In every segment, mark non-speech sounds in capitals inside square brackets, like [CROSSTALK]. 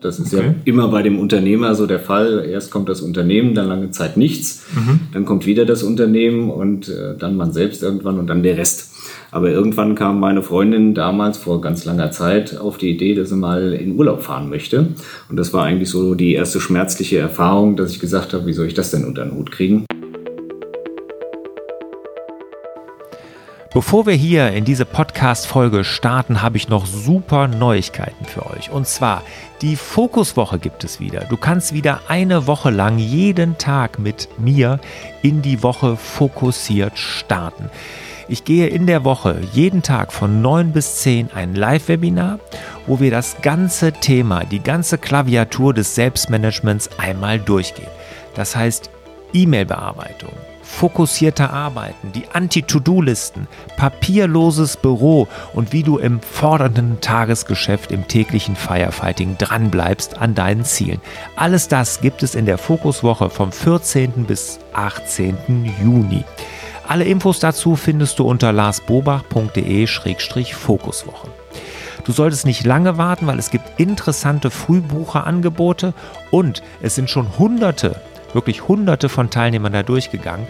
Das ist okay. ja immer bei dem Unternehmer so der Fall. Erst kommt das Unternehmen, dann lange Zeit nichts, mhm. dann kommt wieder das Unternehmen und äh, dann man selbst irgendwann und dann der Rest. Aber irgendwann kam meine Freundin damals vor ganz langer Zeit auf die Idee, dass sie mal in Urlaub fahren möchte. Und das war eigentlich so die erste schmerzliche Erfahrung, dass ich gesagt habe, wie soll ich das denn unter den Hut kriegen? Bevor wir hier in diese Podcast-Folge starten, habe ich noch super Neuigkeiten für euch. Und zwar, die Fokuswoche gibt es wieder. Du kannst wieder eine Woche lang jeden Tag mit mir in die Woche fokussiert starten. Ich gehe in der Woche jeden Tag von 9 bis 10 ein Live-Webinar, wo wir das ganze Thema, die ganze Klaviatur des Selbstmanagements einmal durchgehen. Das heißt E-Mail-Bearbeitung, fokussierter Arbeiten, die Anti-To-Do-Listen, papierloses Büro und wie du im fordernden Tagesgeschäft im täglichen Firefighting dranbleibst an deinen Zielen. Alles das gibt es in der Fokuswoche vom 14. bis 18. Juni. Alle Infos dazu findest du unter larsbobach.de-fokuswoche. Du solltest nicht lange warten, weil es gibt interessante Frühbucherangebote und es sind schon hunderte wirklich hunderte von Teilnehmern da durchgegangen.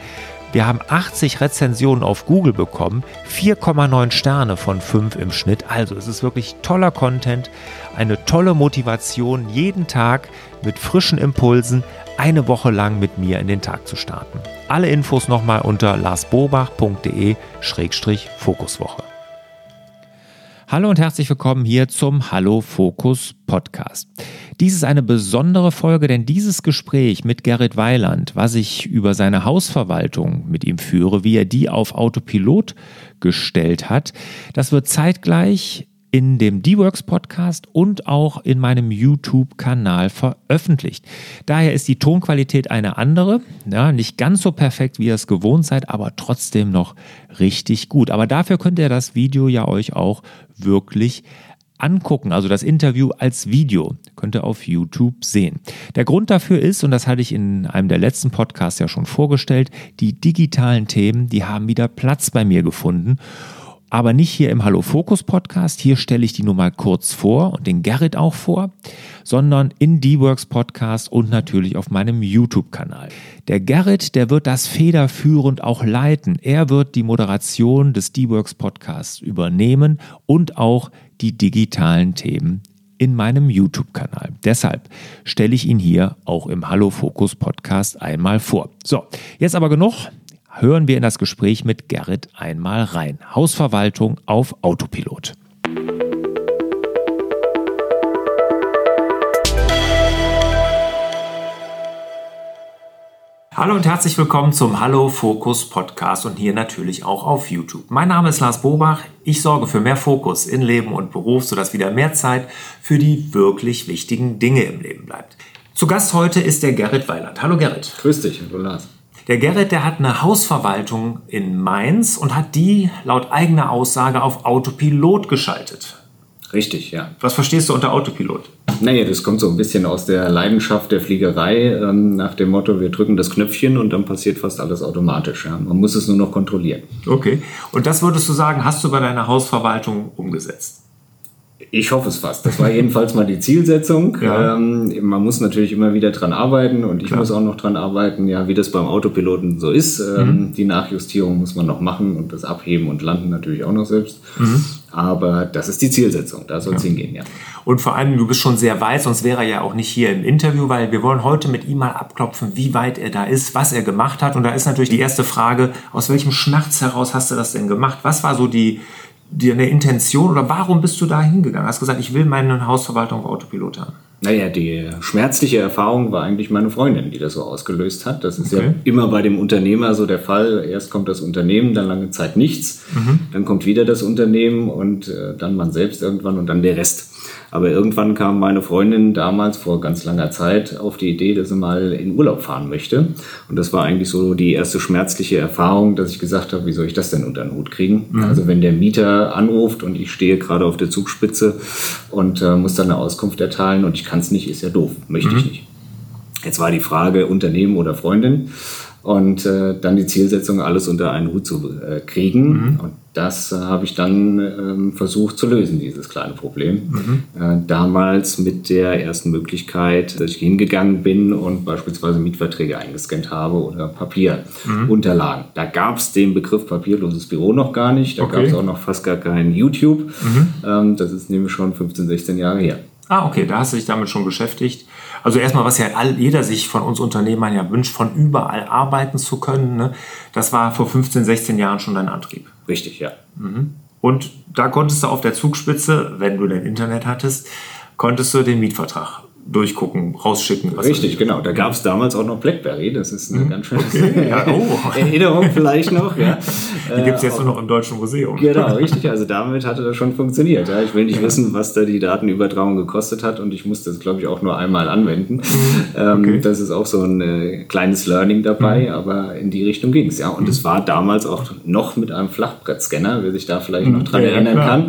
Wir haben 80 Rezensionen auf Google bekommen, 4,9 Sterne von 5 im Schnitt. Also es ist wirklich toller Content, eine tolle Motivation, jeden Tag mit frischen Impulsen eine Woche lang mit mir in den Tag zu starten. Alle Infos nochmal unter larsbobach.de-fokuswoche. Hallo und herzlich willkommen hier zum Hallo Fokus Podcast. Dies ist eine besondere Folge, denn dieses Gespräch mit Gerrit Weiland, was ich über seine Hausverwaltung mit ihm führe, wie er die auf Autopilot gestellt hat, das wird zeitgleich in dem D-Works Podcast und auch in meinem YouTube-Kanal veröffentlicht. Daher ist die Tonqualität eine andere, ja, nicht ganz so perfekt, wie ihr es gewohnt seid, aber trotzdem noch richtig gut. Aber dafür könnt ihr das Video ja euch auch wirklich angucken, also das Interview als Video, könnt ihr auf YouTube sehen. Der Grund dafür ist, und das hatte ich in einem der letzten Podcasts ja schon vorgestellt, die digitalen Themen, die haben wieder Platz bei mir gefunden aber nicht hier im Hallo Fokus Podcast. Hier stelle ich die nur mal kurz vor und den Gerrit auch vor, sondern in D-Works Podcast und natürlich auf meinem YouTube-Kanal. Der Gerrit, der wird das federführend auch leiten. Er wird die Moderation des D-Works Podcasts übernehmen und auch die digitalen Themen in meinem YouTube-Kanal. Deshalb stelle ich ihn hier auch im Hallo Fokus Podcast einmal vor. So, jetzt aber genug hören wir in das Gespräch mit Gerrit einmal rein. Hausverwaltung auf Autopilot. Hallo und herzlich willkommen zum Hallo Fokus Podcast und hier natürlich auch auf YouTube. Mein Name ist Lars Bobach. Ich sorge für mehr Fokus in Leben und Beruf, sodass wieder mehr Zeit für die wirklich wichtigen Dinge im Leben bleibt. Zu Gast heute ist der Gerrit Weiland. Hallo Gerrit. Grüß dich, hallo Lars. Der Gerrit, der hat eine Hausverwaltung in Mainz und hat die laut eigener Aussage auf Autopilot geschaltet. Richtig, ja. Was verstehst du unter Autopilot? Naja, das kommt so ein bisschen aus der Leidenschaft der Fliegerei, ähm, nach dem Motto, wir drücken das Knöpfchen und dann passiert fast alles automatisch. Ja. Man muss es nur noch kontrollieren. Okay. Und das würdest du sagen, hast du bei deiner Hausverwaltung umgesetzt? Ich hoffe es fast. Das war jedenfalls mal die Zielsetzung. Ja. Ähm, man muss natürlich immer wieder dran arbeiten und ich Klar. muss auch noch dran arbeiten, ja, wie das beim Autopiloten so ist. Ähm, mhm. Die Nachjustierung muss man noch machen und das Abheben und Landen natürlich auch noch selbst. Mhm. Aber das ist die Zielsetzung, da soll es ja. hingehen, ja. Und vor allem, du bist schon sehr weit, sonst wäre er ja auch nicht hier im Interview, weil wir wollen heute mit ihm mal abklopfen, wie weit er da ist, was er gemacht hat. Und da ist natürlich die erste Frage, aus welchem Schmerz heraus hast du das denn gemacht? Was war so die, dir eine Intention oder warum bist du da hingegangen? Hast gesagt, ich will meine Hausverwaltung auf Autopilot haben. Naja, die schmerzliche Erfahrung war eigentlich meine Freundin, die das so ausgelöst hat. Das ist okay. ja immer bei dem Unternehmer so der Fall. Erst kommt das Unternehmen, dann lange Zeit nichts, mhm. dann kommt wieder das Unternehmen und äh, dann man selbst irgendwann und dann der Rest. Aber irgendwann kam meine Freundin damals vor ganz langer Zeit auf die Idee, dass sie mal in Urlaub fahren möchte. Und das war eigentlich so die erste schmerzliche Erfahrung, dass ich gesagt habe, wie soll ich das denn unter den Hut kriegen? Mhm. Also wenn der Mieter anruft und ich stehe gerade auf der Zugspitze und äh, muss dann eine Auskunft erteilen und ich kann es nicht, ist ja doof, möchte mhm. ich nicht. Jetzt war die Frage Unternehmen oder Freundin. Und äh, dann die Zielsetzung, alles unter einen Hut zu äh, kriegen. Mhm. Und das äh, habe ich dann ähm, versucht zu lösen, dieses kleine Problem. Mhm. Äh, damals mit der ersten Möglichkeit, dass ich hingegangen bin und beispielsweise Mietverträge eingescannt habe oder Papierunterlagen. Mhm. Da gab es den Begriff papierloses Büro noch gar nicht. Da okay. gab es auch noch fast gar kein YouTube. Mhm. Ähm, das ist nämlich schon 15, 16 Jahre her. Ah, okay, da hast du dich damit schon beschäftigt. Also erstmal, was ja all, jeder sich von uns Unternehmern ja wünscht, von überall arbeiten zu können. Ne? Das war vor 15, 16 Jahren schon dein Antrieb. Richtig, ja. Mhm. Und da konntest du auf der Zugspitze, wenn du dein Internet hattest, konntest du den Mietvertrag durchgucken, rausschicken. Richtig, genau. Da gab es damals auch noch Blackberry. Das ist eine mhm. ganz schöne okay. ja, [LAUGHS] oh. Erinnerung vielleicht noch. Ja. [LAUGHS] Die gibt es jetzt äh, nur noch im Deutschen Museum. Genau, richtig. Also damit hatte das schon funktioniert. Ja. Ich will nicht ja. wissen, was da die Datenübertragung gekostet hat und ich musste das, glaube ich, auch nur einmal anwenden. Mhm. Ähm, okay. Das ist auch so ein äh, kleines Learning dabei, mhm. aber in die Richtung ging es. Ja. Und mhm. es war damals auch noch mit einem Flachbrettscanner, wer sich da vielleicht noch mhm. dran erinnern kann.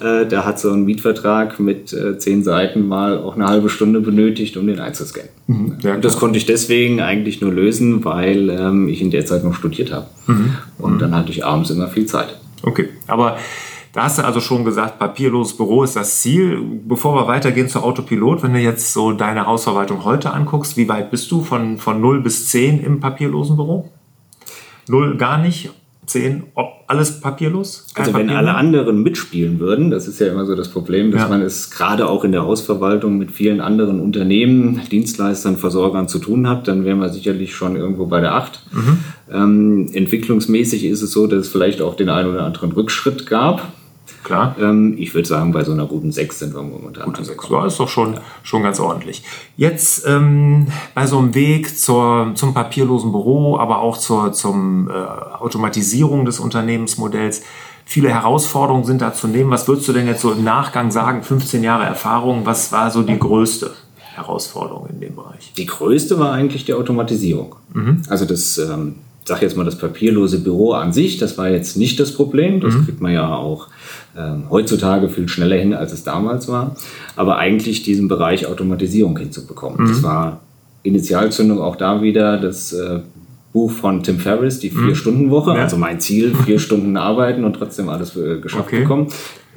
Äh, da hat so ein Mietvertrag mit äh, zehn Seiten mal auch eine halbe Stunde Stunde benötigt, um den einzuscannen. Mhm, und das konnte ich deswegen eigentlich nur lösen, weil ähm, ich in der Zeit noch studiert habe. Mhm. Und dann hatte ich abends immer viel Zeit. Okay, aber da hast du also schon gesagt, papierloses Büro ist das Ziel. Bevor wir weitergehen zu Autopilot, wenn du jetzt so deine Hausverwaltung heute anguckst, wie weit bist du von, von 0 bis 10 im papierlosen Büro? Null gar nicht? 10, ob alles papierlos? also wenn Papier alle anderen mitspielen würden, das ist ja immer so das Problem, dass ja. man es gerade auch in der Hausverwaltung mit vielen anderen Unternehmen, Dienstleistern, Versorgern zu tun hat, dann wären wir sicherlich schon irgendwo bei der 8. Mhm. Ähm, entwicklungsmäßig ist es so, dass es vielleicht auch den einen oder anderen Rückschritt gab. Klar. Ähm, ich würde sagen, bei so einer guten 6 sind wir momentan. Gute 6, ja, ist doch schon, ja. schon ganz ordentlich. Jetzt ähm, bei so einem Weg zur, zum papierlosen Büro, aber auch zur zum, äh, Automatisierung des Unternehmensmodells. Viele Herausforderungen sind da zu nehmen. Was würdest du denn jetzt so im Nachgang sagen, 15 Jahre Erfahrung, was war so die größte Herausforderung in dem Bereich? Die größte war eigentlich die Automatisierung. Mhm. Also das ähm, sage jetzt mal, das papierlose Büro an sich, das war jetzt nicht das Problem. Das mhm. kriegt man ja auch ähm, heutzutage viel schneller hin, als es damals war. Aber eigentlich diesen Bereich Automatisierung hinzubekommen. Mhm. Das war Initialzündung auch da wieder das äh, Buch von Tim Ferriss, die mhm. Vier-Stunden-Woche. Ja. Also mein Ziel, vier Stunden arbeiten und trotzdem alles äh, geschafft okay. bekommen.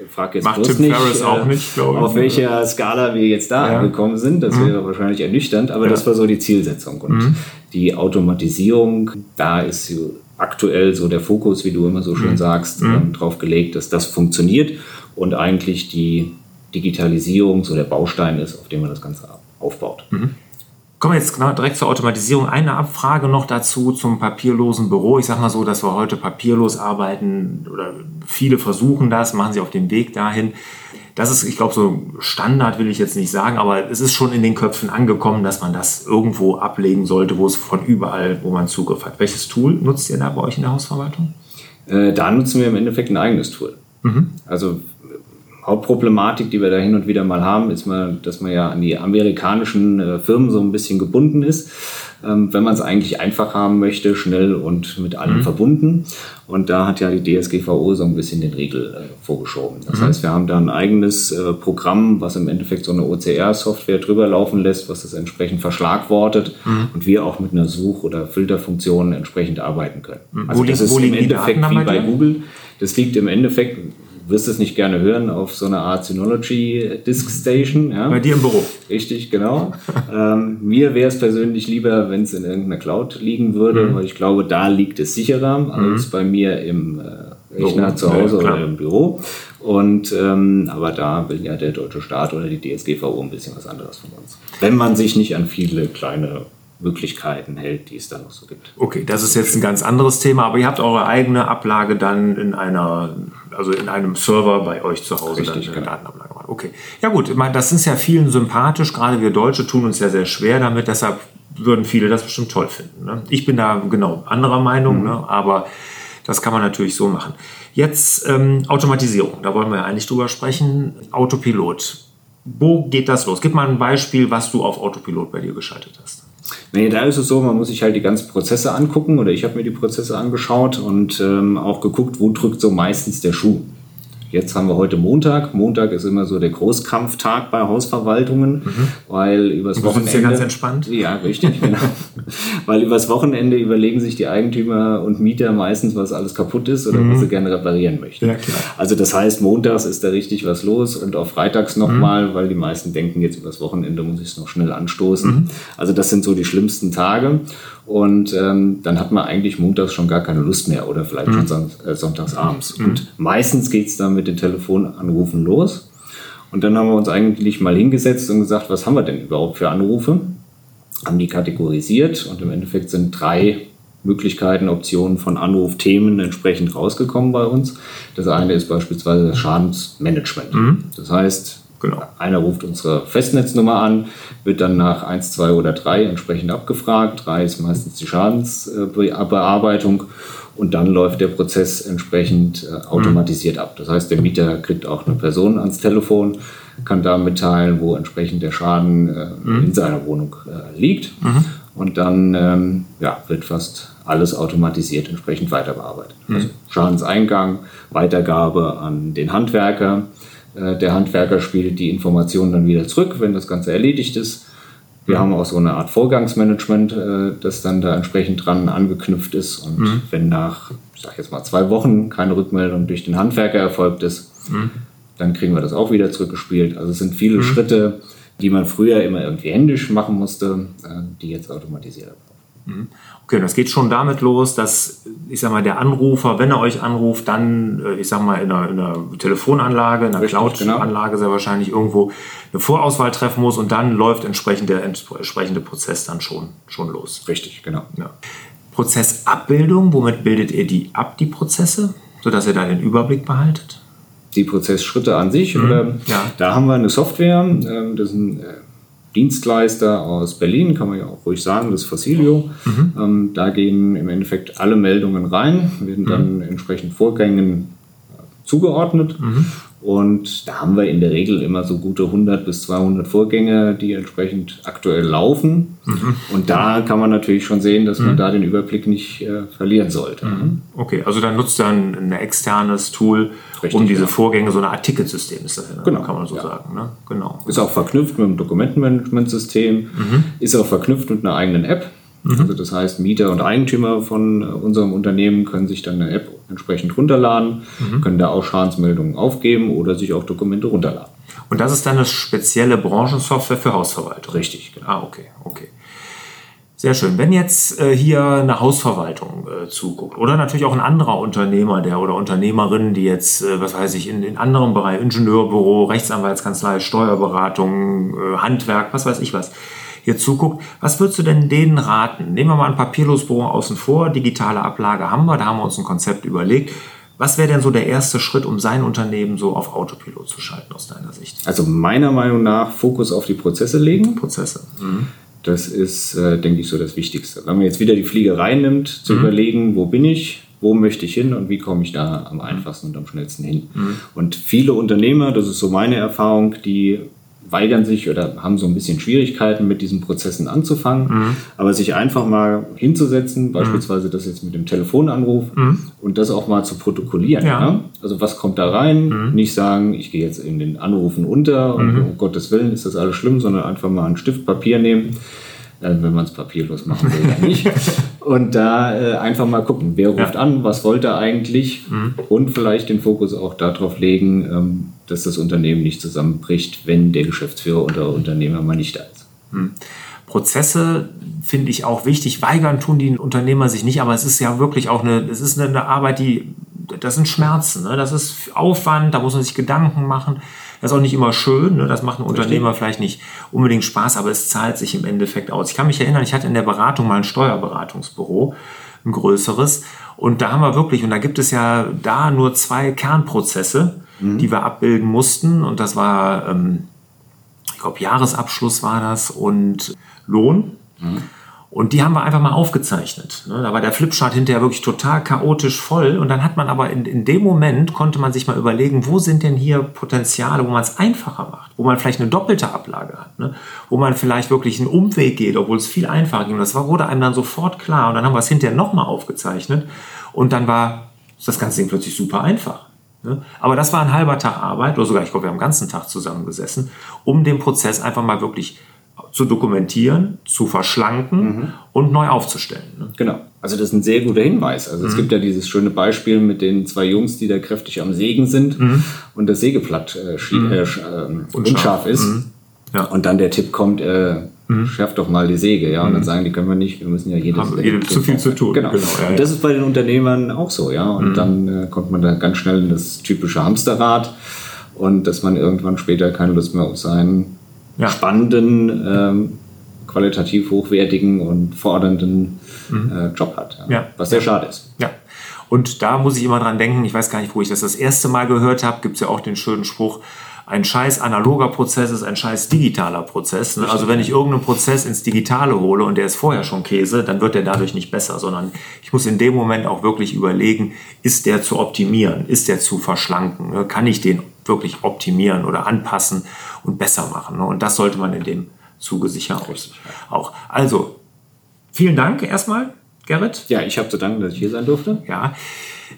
Frag jetzt Macht Tim nicht, Ferriss auch äh, nicht, glaube ich. Auf welcher Skala wir jetzt da ja. angekommen sind. Das mhm. wäre wahrscheinlich ernüchternd, aber ja. das war so die Zielsetzung. Und mhm. die Automatisierung, da ist aktuell so der Fokus, wie du immer so schön mhm. sagst, mhm. ähm, drauf gelegt, dass das funktioniert und eigentlich die Digitalisierung so der Baustein ist, auf dem man das Ganze aufbaut. Kommen wir jetzt genau direkt zur Automatisierung. Eine Abfrage noch dazu zum papierlosen Büro. Ich sage mal so, dass wir heute papierlos arbeiten oder viele versuchen das, machen sie auf dem Weg dahin. Das ist, ich glaube, so Standard will ich jetzt nicht sagen, aber es ist schon in den Köpfen angekommen, dass man das irgendwo ablegen sollte, wo es von überall, wo man Zugriff hat. Welches Tool nutzt ihr da bei euch in der Hausverwaltung? Äh, da nutzen wir im Endeffekt ein eigenes Tool. Mhm. Also Hauptproblematik, die wir da hin und wieder mal haben, ist mal, dass man ja an die amerikanischen äh, Firmen so ein bisschen gebunden ist. Ähm, wenn man es eigentlich einfach haben möchte, schnell und mit allem mhm. verbunden. Und da hat ja die DSGVO so ein bisschen den Riegel äh, vorgeschoben. Das mhm. heißt, wir haben da ein eigenes äh, Programm, was im Endeffekt so eine OCR-Software drüber laufen lässt, was das entsprechend verschlagwortet mhm. und wir auch mit einer Such- oder Filterfunktion entsprechend arbeiten können. Mhm. Also wo das ist im Endeffekt wie bei Google. Das liegt im Endeffekt wirst es nicht gerne hören, auf so einer Art Synology Disk Station. Ja. Bei dir im Büro. Richtig, genau. [LAUGHS] ähm, mir wäre es persönlich lieber, wenn es in irgendeiner Cloud liegen würde, mhm. weil ich glaube, da liegt es sicherer mhm. als bei mir im äh, Rechner zu Hause ja, oder im Büro. Und ähm, aber da will ja der deutsche Staat oder die DSGVO ein bisschen was anderes von uns. Wenn man sich nicht an viele kleine Möglichkeiten hält, die es da noch so gibt. Okay, das ist jetzt ein ganz anderes Thema, aber ihr habt eure eigene Ablage dann in einer, also in einem Server bei euch zu Hause Richtig, dann genau. Datenablage machen. Okay. Ja gut, ich meine, das ist ja vielen sympathisch, gerade wir Deutsche tun uns ja sehr schwer damit, deshalb würden viele das bestimmt toll finden. Ne? Ich bin da genau anderer Meinung, mhm. ne? aber das kann man natürlich so machen. Jetzt ähm, Automatisierung, da wollen wir ja eigentlich drüber sprechen. Autopilot. Wo geht das los? Gib mal ein Beispiel, was du auf Autopilot bei dir geschaltet hast. Nee, da ist es so, man muss sich halt die ganzen Prozesse angucken oder ich habe mir die Prozesse angeschaut und ähm, auch geguckt, wo drückt so meistens der Schuh. Jetzt haben wir heute Montag. Montag ist immer so der Großkampftag bei Hausverwaltungen, mhm. weil übers Wochenende. Ist ja ganz entspannt. Ja, richtig, [LAUGHS] genau. weil übers Wochenende überlegen sich die Eigentümer und Mieter meistens, was alles kaputt ist oder mhm. was sie gerne reparieren möchten. Ja. Also das heißt, montags ist da richtig was los und auch freitags nochmal, mhm. weil die meisten denken, jetzt übers Wochenende muss ich es noch schnell anstoßen. Mhm. Also das sind so die schlimmsten Tage. Und ähm, dann hat man eigentlich montags schon gar keine Lust mehr oder vielleicht mhm. schon äh, sonntags abends. Mhm. Und meistens geht es dann mit den Telefonanrufen los. Und dann haben wir uns eigentlich mal hingesetzt und gesagt, was haben wir denn überhaupt für Anrufe? Haben die kategorisiert und im Endeffekt sind drei Möglichkeiten, Optionen von Anrufthemen entsprechend rausgekommen bei uns. Das eine ist beispielsweise das Schadensmanagement. Mhm. Das heißt, Genau. Einer ruft unsere Festnetznummer an, wird dann nach 1, 2 oder 3 entsprechend abgefragt. 3 ist meistens die Schadensbearbeitung und dann läuft der Prozess entsprechend äh, automatisiert ab. Das heißt, der Mieter kriegt auch eine Person ans Telefon, kann da mitteilen, wo entsprechend der Schaden äh, mhm. in seiner Wohnung äh, liegt. Mhm. Und dann ähm, ja, wird fast alles automatisiert entsprechend weiter bearbeitet. Mhm. Also Schadenseingang, Weitergabe an den Handwerker, der Handwerker spielt die Informationen dann wieder zurück, wenn das Ganze erledigt ist. Wir mhm. haben auch so eine Art Vorgangsmanagement, äh, das dann da entsprechend dran angeknüpft ist. Und mhm. wenn nach, ich sag jetzt mal, zwei Wochen keine Rückmeldung durch den Handwerker erfolgt ist, mhm. dann kriegen wir das auch wieder zurückgespielt. Also es sind viele mhm. Schritte, die man früher immer irgendwie händisch machen musste, äh, die jetzt automatisiert Mhm. Okay, das geht schon damit los, dass, ich sag mal, der Anrufer, wenn er euch anruft, dann, äh, ich sag mal, in einer, in einer Telefonanlage, in einer Cloud-Anlage genau. sehr wahrscheinlich irgendwo eine Vorauswahl treffen muss und dann läuft entsprechend der entsprechende Prozess dann schon, schon los. Richtig, genau. Ja. Prozessabbildung, womit bildet ihr die ab, die Prozesse, sodass ihr da den Überblick behaltet? Die Prozessschritte an sich, mhm. oder? Ja. Da haben wir eine Software, ähm, das ist ein äh, Dienstleister aus Berlin, kann man ja auch ruhig sagen, das Fossilio. Mhm. Ähm, da gehen im Endeffekt alle Meldungen rein, werden dann mhm. entsprechend Vorgängen zugeordnet. Mhm. Und da haben wir in der Regel immer so gute 100 bis 200 Vorgänge, die entsprechend aktuell laufen. Mhm. Und da kann man natürlich schon sehen, dass man mhm. da den Überblick nicht äh, verlieren sollte. Mhm. Okay, also dann nutzt ihr ein, externes Tool, Richtig, um diese ja. Vorgänge, so ein Art Ticketsystem ist das, ne? genau. kann man so ja. sagen. Ne? Genau. Ist auch verknüpft mit einem Dokumentenmanagementsystem, mhm. ist auch verknüpft mit einer eigenen App. Mhm. Also das heißt, Mieter und Eigentümer von unserem Unternehmen können sich dann eine App entsprechend runterladen, mhm. können da auch Schadensmeldungen aufgeben oder sich auch Dokumente runterladen. Und das ist dann eine spezielle Branchensoftware für Hausverwaltung? Richtig, genau. Ah, okay, okay. Sehr schön. Wenn jetzt äh, hier eine Hausverwaltung äh, zuguckt oder natürlich auch ein anderer Unternehmer, der oder Unternehmerin, die jetzt, äh, was weiß ich, in, in anderen Bereichen, Ingenieurbüro, Rechtsanwaltskanzlei, Steuerberatung, äh, Handwerk, was weiß ich was, hier zuguckt, was würdest du denn denen raten? Nehmen wir mal ein Papierlosbüro außen vor, digitale Ablage haben wir, da haben wir uns ein Konzept überlegt. Was wäre denn so der erste Schritt, um sein Unternehmen so auf Autopilot zu schalten aus deiner Sicht? Also meiner Meinung nach Fokus auf die Prozesse legen. Prozesse. Mhm. Das ist, äh, denke ich, so das Wichtigste. Wenn man jetzt wieder die Fliegerei nimmt, zu mhm. überlegen, wo bin ich, wo möchte ich hin und wie komme ich da am einfachsten und am schnellsten hin. Mhm. Und viele Unternehmer, das ist so meine Erfahrung, die weigern sich oder haben so ein bisschen Schwierigkeiten mit diesen Prozessen anzufangen. Mhm. Aber sich einfach mal hinzusetzen, mhm. beispielsweise das jetzt mit dem Telefonanruf mhm. und das auch mal zu protokollieren. Ja. Ne? Also was kommt da rein? Mhm. Nicht sagen, ich gehe jetzt in den Anrufen unter und mhm. um Gottes Willen ist das alles schlimm, sondern einfach mal einen Stift Papier nehmen wenn man es papierlos machen will, ja nicht. [LAUGHS] Und da äh, einfach mal gucken, wer ruft ja. an, was wollte er eigentlich mhm. und vielleicht den Fokus auch darauf legen, ähm, dass das Unternehmen nicht zusammenbricht, wenn der Geschäftsführer oder Unternehmer mal nicht da ist. Mhm. Prozesse finde ich auch wichtig. Weigern tun die Unternehmer sich nicht, aber es ist ja wirklich auch eine, es ist eine Arbeit, die, das sind Schmerzen, ne? das ist Aufwand, da muss man sich Gedanken machen. Das ist auch nicht immer schön, ne? das macht ein Unternehmer vielleicht nicht unbedingt Spaß, aber es zahlt sich im Endeffekt aus. Ich kann mich erinnern, ich hatte in der Beratung mal ein Steuerberatungsbüro, ein größeres, und da haben wir wirklich, und da gibt es ja da nur zwei Kernprozesse, mhm. die wir abbilden mussten, und das war, ähm, ich glaube, Jahresabschluss war das und Lohn. Mhm. Und die haben wir einfach mal aufgezeichnet. Ne? Da war der Flipchart hinterher wirklich total chaotisch voll. Und dann hat man aber in, in dem Moment, konnte man sich mal überlegen, wo sind denn hier Potenziale, wo man es einfacher macht, wo man vielleicht eine doppelte Ablage hat, ne? wo man vielleicht wirklich einen Umweg geht, obwohl es viel einfacher ging. Das war, wurde einem dann sofort klar. Und dann haben wir es hinterher nochmal aufgezeichnet. Und dann war das ganze Ding plötzlich super einfach. Ne? Aber das war ein halber Tag Arbeit, oder sogar, ich glaube, wir haben den ganzen Tag zusammengesessen, um den Prozess einfach mal wirklich zu dokumentieren, zu verschlanken mhm. und neu aufzustellen. Ne? Genau. Also das ist ein sehr guter Hinweis. Also mhm. es gibt ja dieses schöne Beispiel mit den zwei Jungs, die da kräftig am Sägen sind mhm. und das Sägeblatt äh, mhm. äh, äh, unscharf ist. Mhm. Ja. Und dann der Tipp kommt, äh, mhm. schärft doch mal die Säge, ja. Und dann sagen die, können wir nicht, wir müssen ja jedes Haben jede zu viel zu tun. Genau. genau ja, und das ist bei den Unternehmern auch so, ja. Und dann äh, kommt man da ganz schnell in das typische Hamsterrad und dass man irgendwann später keine Lust mehr auf seinen ja. spannenden, ähm, qualitativ hochwertigen und fordernden mhm. äh, Job hat. Ja. ja. Was sehr schade ist. Ja. Und da muss ich immer dran denken, ich weiß gar nicht, wo ich das das erste Mal gehört habe, gibt es ja auch den schönen Spruch, ein scheiß analoger Prozess ist ein scheiß digitaler Prozess. Ne? Also wenn ich irgendeinen Prozess ins Digitale hole und der ist vorher schon Käse, dann wird der dadurch nicht besser, sondern ich muss in dem Moment auch wirklich überlegen, ist der zu optimieren, ist der zu verschlanken, ne? kann ich den wirklich optimieren oder anpassen und besser machen. Ne? Und das sollte man in dem Zuge sicher auch. Also, vielen Dank erstmal, Gerrit. Ja, ich habe zu danken, dass ich hier sein durfte. Ja,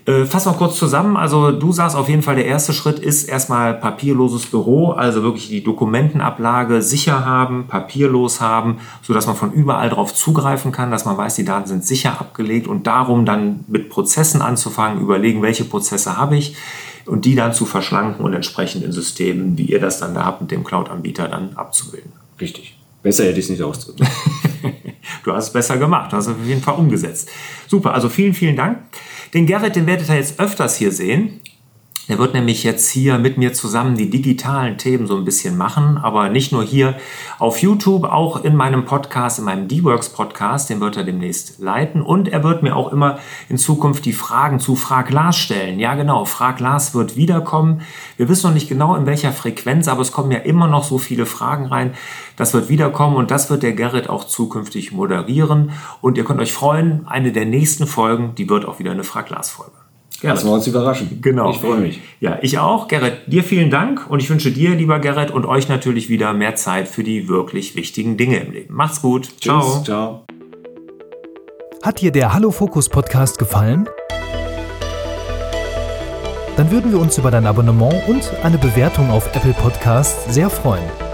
äh, fass mal kurz zusammen. Also du sagst auf jeden Fall, der erste Schritt ist erstmal papierloses Büro, also wirklich die Dokumentenablage sicher haben, papierlos haben, sodass man von überall drauf zugreifen kann, dass man weiß, die Daten sind sicher abgelegt und darum dann mit Prozessen anzufangen, überlegen, welche Prozesse habe ich und die dann zu verschlanken und entsprechend in Systemen, wie ihr das dann da habt, mit dem Cloud-Anbieter dann abzubilden. Richtig. Besser hätte ich es nicht ausdrücken. [LAUGHS] du hast es besser gemacht, du hast es auf jeden Fall umgesetzt. Super, also vielen, vielen Dank. Den Gerrit, den werdet ihr jetzt öfters hier sehen. Er wird nämlich jetzt hier mit mir zusammen die digitalen Themen so ein bisschen machen, aber nicht nur hier auf YouTube, auch in meinem Podcast, in meinem D-Works Podcast, den wird er demnächst leiten und er wird mir auch immer in Zukunft die Fragen zu Frag Lars stellen. Ja, genau, Frag Lars wird wiederkommen. Wir wissen noch nicht genau in welcher Frequenz, aber es kommen ja immer noch so viele Fragen rein. Das wird wiederkommen und das wird der Gerrit auch zukünftig moderieren und ihr könnt euch freuen, eine der nächsten Folgen, die wird auch wieder eine Frag Lars Folge. Gerrit. Lassen wir uns überraschen. Genau. Ich freue mich. Ja, ich auch. Gerrit, dir vielen Dank und ich wünsche dir, lieber Gerrit, und euch natürlich wieder mehr Zeit für die wirklich wichtigen Dinge im Leben. Macht's gut. Tschüss. Ciao. Ciao. Hat dir der Hallo Fokus Podcast gefallen? Dann würden wir uns über dein Abonnement und eine Bewertung auf Apple Podcasts sehr freuen.